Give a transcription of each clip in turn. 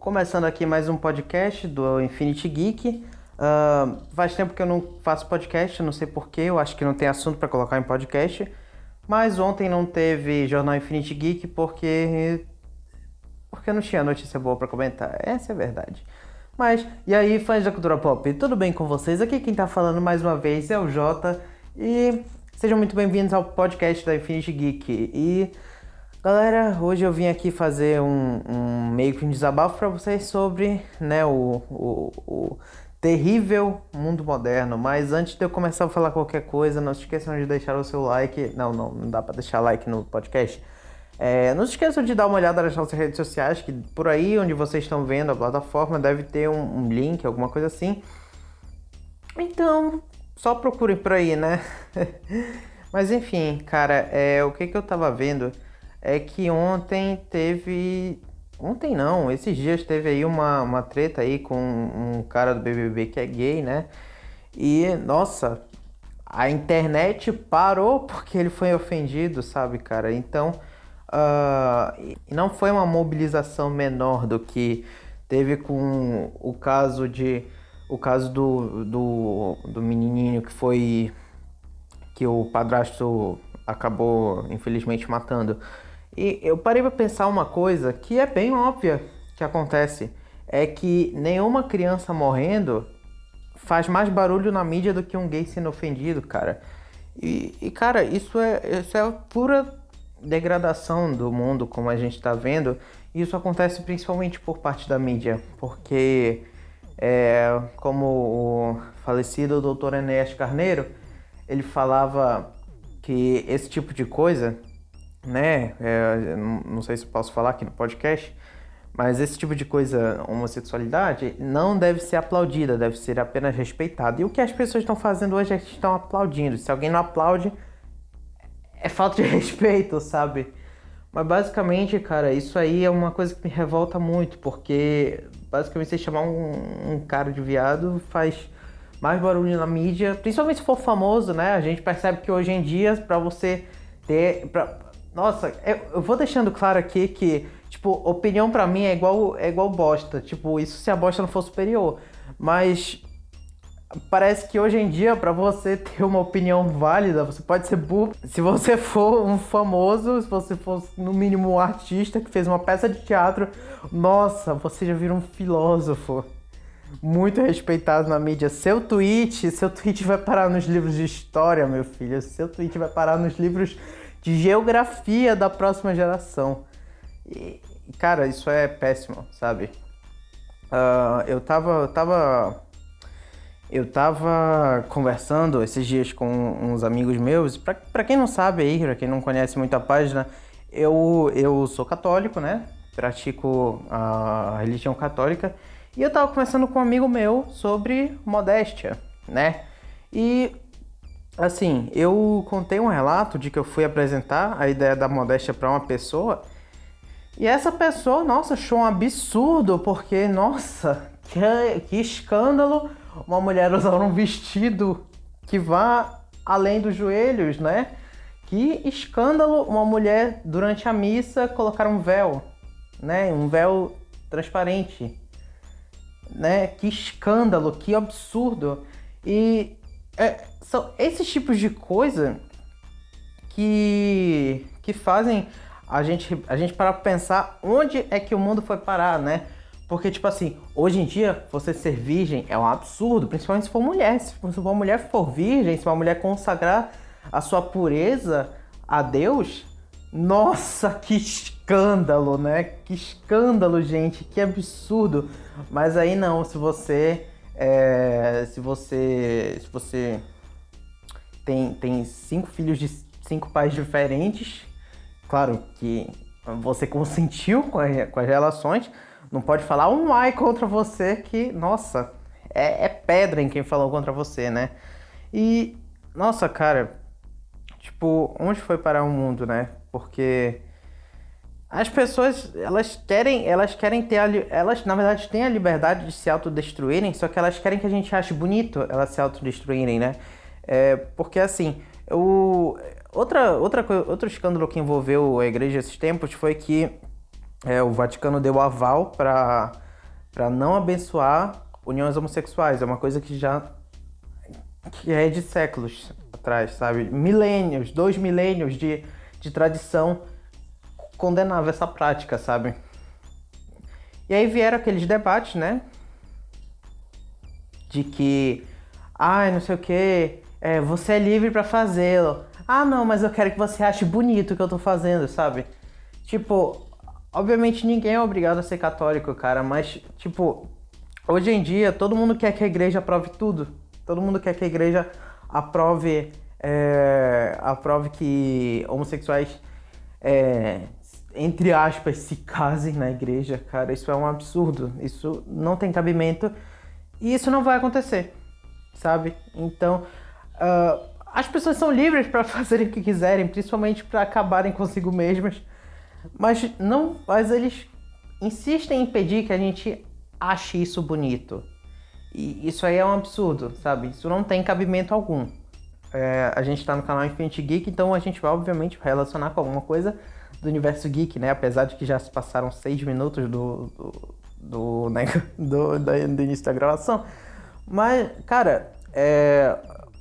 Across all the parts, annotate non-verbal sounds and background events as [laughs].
começando aqui mais um podcast do Infinity Geek. Uh, faz tempo que eu não faço podcast, não sei porquê, eu acho que não tem assunto para colocar em podcast. Mas ontem não teve Jornal Infinity Geek porque. porque não tinha notícia boa para comentar. Essa é a verdade. Mas, e aí, fãs da cultura pop, tudo bem com vocês? Aqui quem tá falando mais uma vez é o Jota e sejam muito bem-vindos ao podcast da Infinity Geek. E Galera, hoje eu vim aqui fazer um, um meio que um desabafo para vocês sobre né, o, o, o, terrível mundo moderno. Mas antes de eu começar a falar qualquer coisa, não se esqueçam de deixar o seu like. Não, não, não dá para deixar like no podcast. É, não se esqueçam de dar uma olhada nas nossas redes sociais, que por aí onde vocês estão vendo a plataforma deve ter um, um link, alguma coisa assim. Então, só procurem por aí, né? [laughs] Mas enfim, cara, é, o que, que eu tava vendo é que ontem teve. Ontem não, esses dias teve aí uma, uma treta aí com um cara do BBB que é gay, né? E, nossa, a internet parou porque ele foi ofendido, sabe, cara? Então, uh, não foi uma mobilização menor do que teve com o caso de. O caso do, do, do menininho que foi. que o padrasto acabou, infelizmente, matando. E eu parei para pensar uma coisa que é bem óbvia que acontece, é que nenhuma criança morrendo faz mais barulho na mídia do que um gay sendo ofendido, cara. E, e cara, isso é, isso é pura degradação do mundo como a gente está vendo. E isso acontece principalmente por parte da mídia, porque é, como o falecido Dr. Enéas Carneiro, ele falava que esse tipo de coisa né? É, não sei se posso falar aqui no podcast, mas esse tipo de coisa, homossexualidade, não deve ser aplaudida, deve ser apenas respeitada. E o que as pessoas estão fazendo hoje é que estão aplaudindo. Se alguém não aplaude, é falta de [laughs] respeito, sabe? Mas basicamente, cara, isso aí é uma coisa que me revolta muito, porque basicamente você chamar um, um cara de viado faz mais barulho na mídia, principalmente se for famoso, né? A gente percebe que hoje em dia, para você ter. Nossa, eu, vou deixando claro aqui que, tipo, opinião para mim é igual, é igual bosta. Tipo, isso se a bosta não for superior. Mas parece que hoje em dia, para você ter uma opinião válida, você pode ser burro. Se você for um famoso, se você for no mínimo um artista que fez uma peça de teatro, nossa, você já vira um filósofo. Muito respeitado na mídia. Seu tweet, seu tweet vai parar nos livros de história, meu filho. Seu tweet vai parar nos livros de geografia da próxima geração. E, cara, isso é péssimo, sabe? Uh, eu tava. Eu tava. Eu tava conversando esses dias com uns amigos meus. Pra, pra quem não sabe aí, pra quem não conhece muito a página, eu, eu sou católico, né? Pratico a religião católica. E eu tava conversando com um amigo meu sobre modéstia, né? E Assim, eu contei um relato de que eu fui apresentar a ideia da modéstia para uma pessoa e essa pessoa, nossa, achou um absurdo, porque, nossa, [laughs] que, que escândalo uma mulher usar um vestido que vá além dos joelhos, né? Que escândalo uma mulher durante a missa colocar um véu, né? Um véu transparente, né? Que escândalo, que absurdo. E é, são esses tipos de coisa que, que fazem a gente, a gente parar pra pensar onde é que o mundo foi parar, né? Porque, tipo assim, hoje em dia, você ser virgem é um absurdo, principalmente se for mulher. Se uma mulher for virgem, se uma mulher consagrar a sua pureza a Deus, nossa, [laughs] que escândalo, né? Que escândalo, gente, que absurdo. Mas aí não, se você é, se você se você tem, tem cinco filhos de cinco pais diferentes, claro que você consentiu com, a, com as relações, não pode falar um ai contra você que, nossa, é, é pedra em quem falou contra você, né? E, nossa, cara, tipo, onde foi parar o mundo, né? Porque as pessoas, elas querem, elas querem ter a, elas na verdade têm a liberdade de se autodestruírem, só que elas querem que a gente ache bonito elas se autodestruírem, né? É, porque assim, o, outra, outra, outro escândalo que envolveu a igreja esses tempos foi que é, o Vaticano deu aval para para não abençoar uniões homossexuais. É uma coisa que já que é de séculos atrás, sabe? Milênios, dois milênios de, de tradição condenava essa prática, sabe? E aí vieram aqueles debates, né? De que, ai, ah, não sei o que, é, você é livre para fazê-lo. Ah, não, mas eu quero que você ache bonito o que eu tô fazendo, sabe? Tipo, obviamente ninguém é obrigado a ser católico, cara, mas, tipo, hoje em dia todo mundo quer que a igreja aprove tudo. Todo mundo quer que a igreja aprove, é, aprove que homossexuais, é, entre aspas, se casem na igreja, cara. Isso é um absurdo. Isso não tem cabimento e isso não vai acontecer, sabe? Então, uh, as pessoas são livres para [laughs] fazerem o que quiserem, principalmente para acabarem consigo mesmas, mas não, mas eles insistem em impedir que a gente ache isso bonito. E isso aí é um absurdo, sabe? Isso não tem cabimento algum. É, a gente está no canal Infinity Geek, então a gente vai obviamente relacionar com alguma coisa do universo geek, né? Apesar de que já se passaram seis minutos do, do, do, né? [laughs] do, do início da gravação. Mas, cara, é,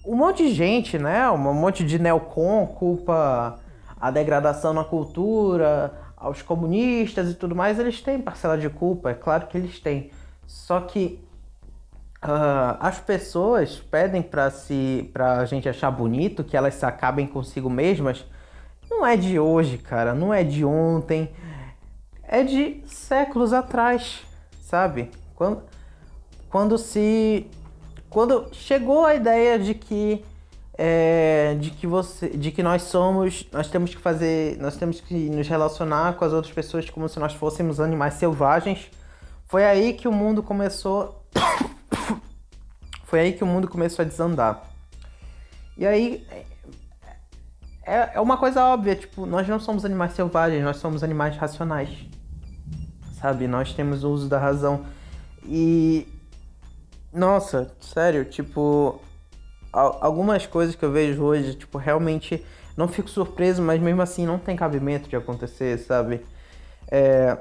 um monte de gente, né? Um monte de neocon culpa a degradação na cultura, aos comunistas e tudo mais, eles têm parcela de culpa, é claro que eles têm. Só que uh, as pessoas pedem para se, pra gente achar bonito que elas se acabem consigo mesmas. Não é de hoje, cara, não é de ontem, é de séculos atrás, sabe? Quando, quando se quando chegou a ideia de que é, de que você de que nós somos nós temos que fazer nós temos que nos relacionar com as outras pessoas como se nós fôssemos animais selvagens foi aí que o mundo começou [coughs] foi aí que o mundo começou a desandar e aí é, é uma coisa óbvia tipo nós não somos animais selvagens nós somos animais racionais. Sabe nós temos o uso da razão. E nossa, sério, tipo, algumas coisas que eu vejo hoje, tipo, realmente não fico surpreso, mas mesmo assim não tem cabimento de acontecer, sabe? É...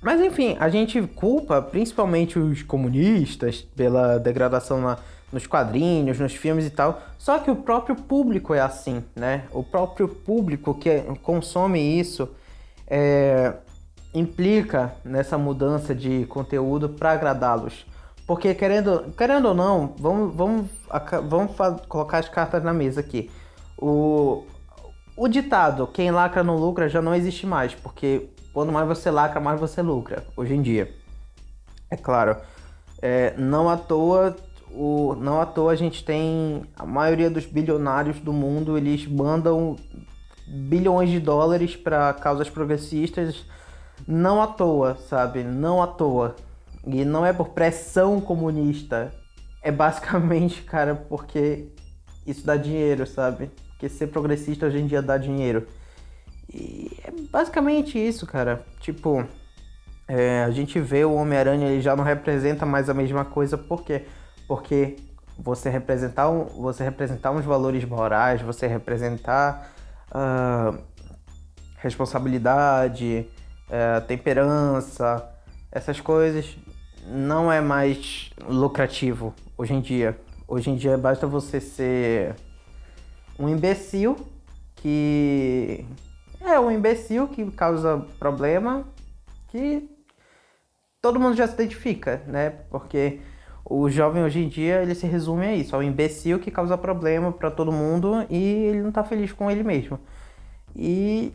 Mas enfim, a gente culpa principalmente os comunistas pela degradação na, nos quadrinhos, nos filmes e tal. Só que o próprio público é assim, né? O próprio público que consome isso é... implica nessa mudança de conteúdo para agradá-los. Porque querendo, querendo ou não, vamos, vamos, vamos colocar as cartas na mesa aqui. O, o ditado, quem lacra não lucra, já não existe mais, porque quanto mais você lacra, mais você lucra, hoje em dia. É claro, é, não à toa, o, não à toa a gente tem a maioria dos bilionários do mundo, eles mandam bilhões de dólares para causas progressistas, não à toa, sabe? Não à toa. E não é por pressão comunista. É basicamente, [laughs] cara, porque isso dá dinheiro, sabe? Porque ser progressista hoje em dia dá dinheiro. E é basicamente isso, cara. Tipo, é, a gente vê o Homem-Aranha, ele já não representa mais a mesma coisa, por quê? Porque você representar, um, você representar uns valores morais, você representar uh, responsabilidade, uh, temperança, essas coisas não é mais lucrativo hoje em dia. Hoje em dia basta você ser um imbecil que é um imbecil que causa problema que todo mundo já se identifica, né? Porque o jovem hoje em dia ele se resume a isso, ao imbecil que causa problema para todo mundo e ele não tá feliz com ele mesmo. E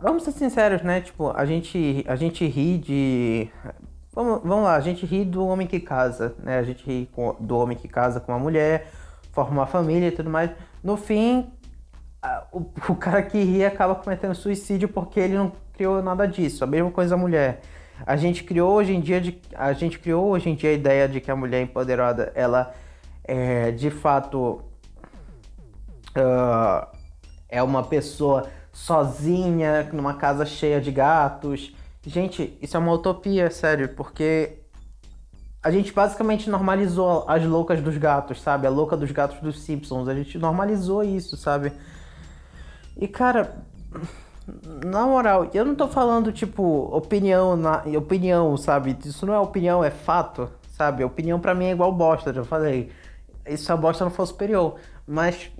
vamos ser sinceros, né? Tipo, a gente a gente ri de Vamos, vamos lá, a gente ri do homem que casa, né? A gente ri com, do homem que casa com uma mulher, forma uma família e tudo mais. No fim, a, o, [laughs] o, cara que ri acaba cometendo suicídio porque ele não criou nada disso. A mesma coisa a mulher. A gente criou hoje em dia de, a gente criou hoje em dia a ideia de que a mulher empoderada ela é de fato uh, é uma pessoa sozinha numa casa cheia de gatos Gente, isso é uma utopia, sério, porque a gente basicamente normalizou as loucas dos gatos, sabe? A louca dos gatos dos Simpsons. A gente normalizou isso, sabe? E cara, na moral, eu não tô falando, tipo, opinião, na, opinião, sabe? Isso não é opinião, é fato, sabe? Opinião para mim é igual bosta, já falei. Se a bosta não for superior. Mas,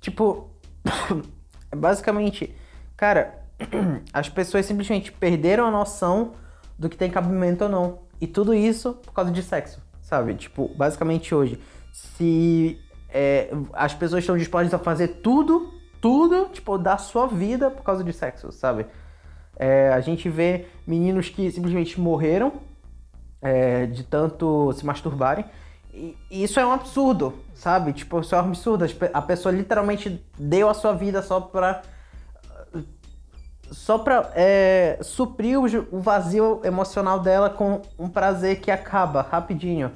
tipo, [coughs] basicamente, cara, [coughs] as pessoas simplesmente perderam a noção do que tem cabimento ou não. E tudo isso por causa de sexo, sabe? Tipo, basicamente hoje, se é, as pessoas estão dispostas a fazer tudo, tudo, tipo, da sua vida por causa de sexo, sabe? É, a gente vê meninos que simplesmente morreram é, de tanto se masturbarem. E isso é um absurdo, sabe? Tipo, isso é um absurdo. A pessoa literalmente deu a sua vida só pra só pra é, suprir o, vazio emocional dela com um prazer que acaba rapidinho.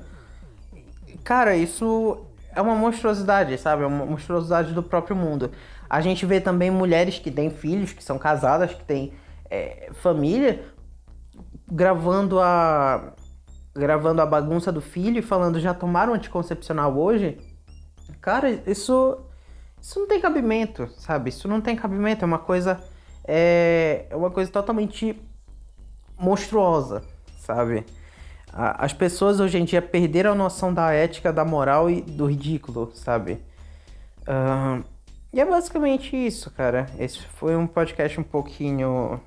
Cara, isso é uma monstruosidade, sabe? É uma monstruosidade do próprio mundo. A gente vê também mulheres que têm filhos, que são casadas, que têm é, família, gravando a gravando a bagunça do filho e falando já tomaram anticoncepcional hoje. Cara, isso isso não tem cabimento, sabe? Isso não tem cabimento, é uma coisa é, é uma coisa totalmente monstruosa, sabe? As pessoas hoje em dia perderam a noção da ética, da moral e do ridículo, sabe? Uh, e é basicamente isso, cara. Esse foi um podcast um pouquinho.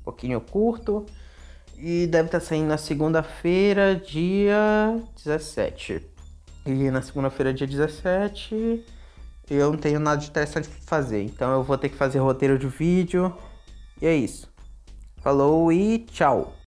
um pouquinho curto. E deve estar saindo na segunda-feira, dia 17. E na segunda-feira, dia 17 eu não tenho nada de interessante pra fazer. Então eu vou ter que fazer roteiro de vídeo. E é isso. Falou e tchau.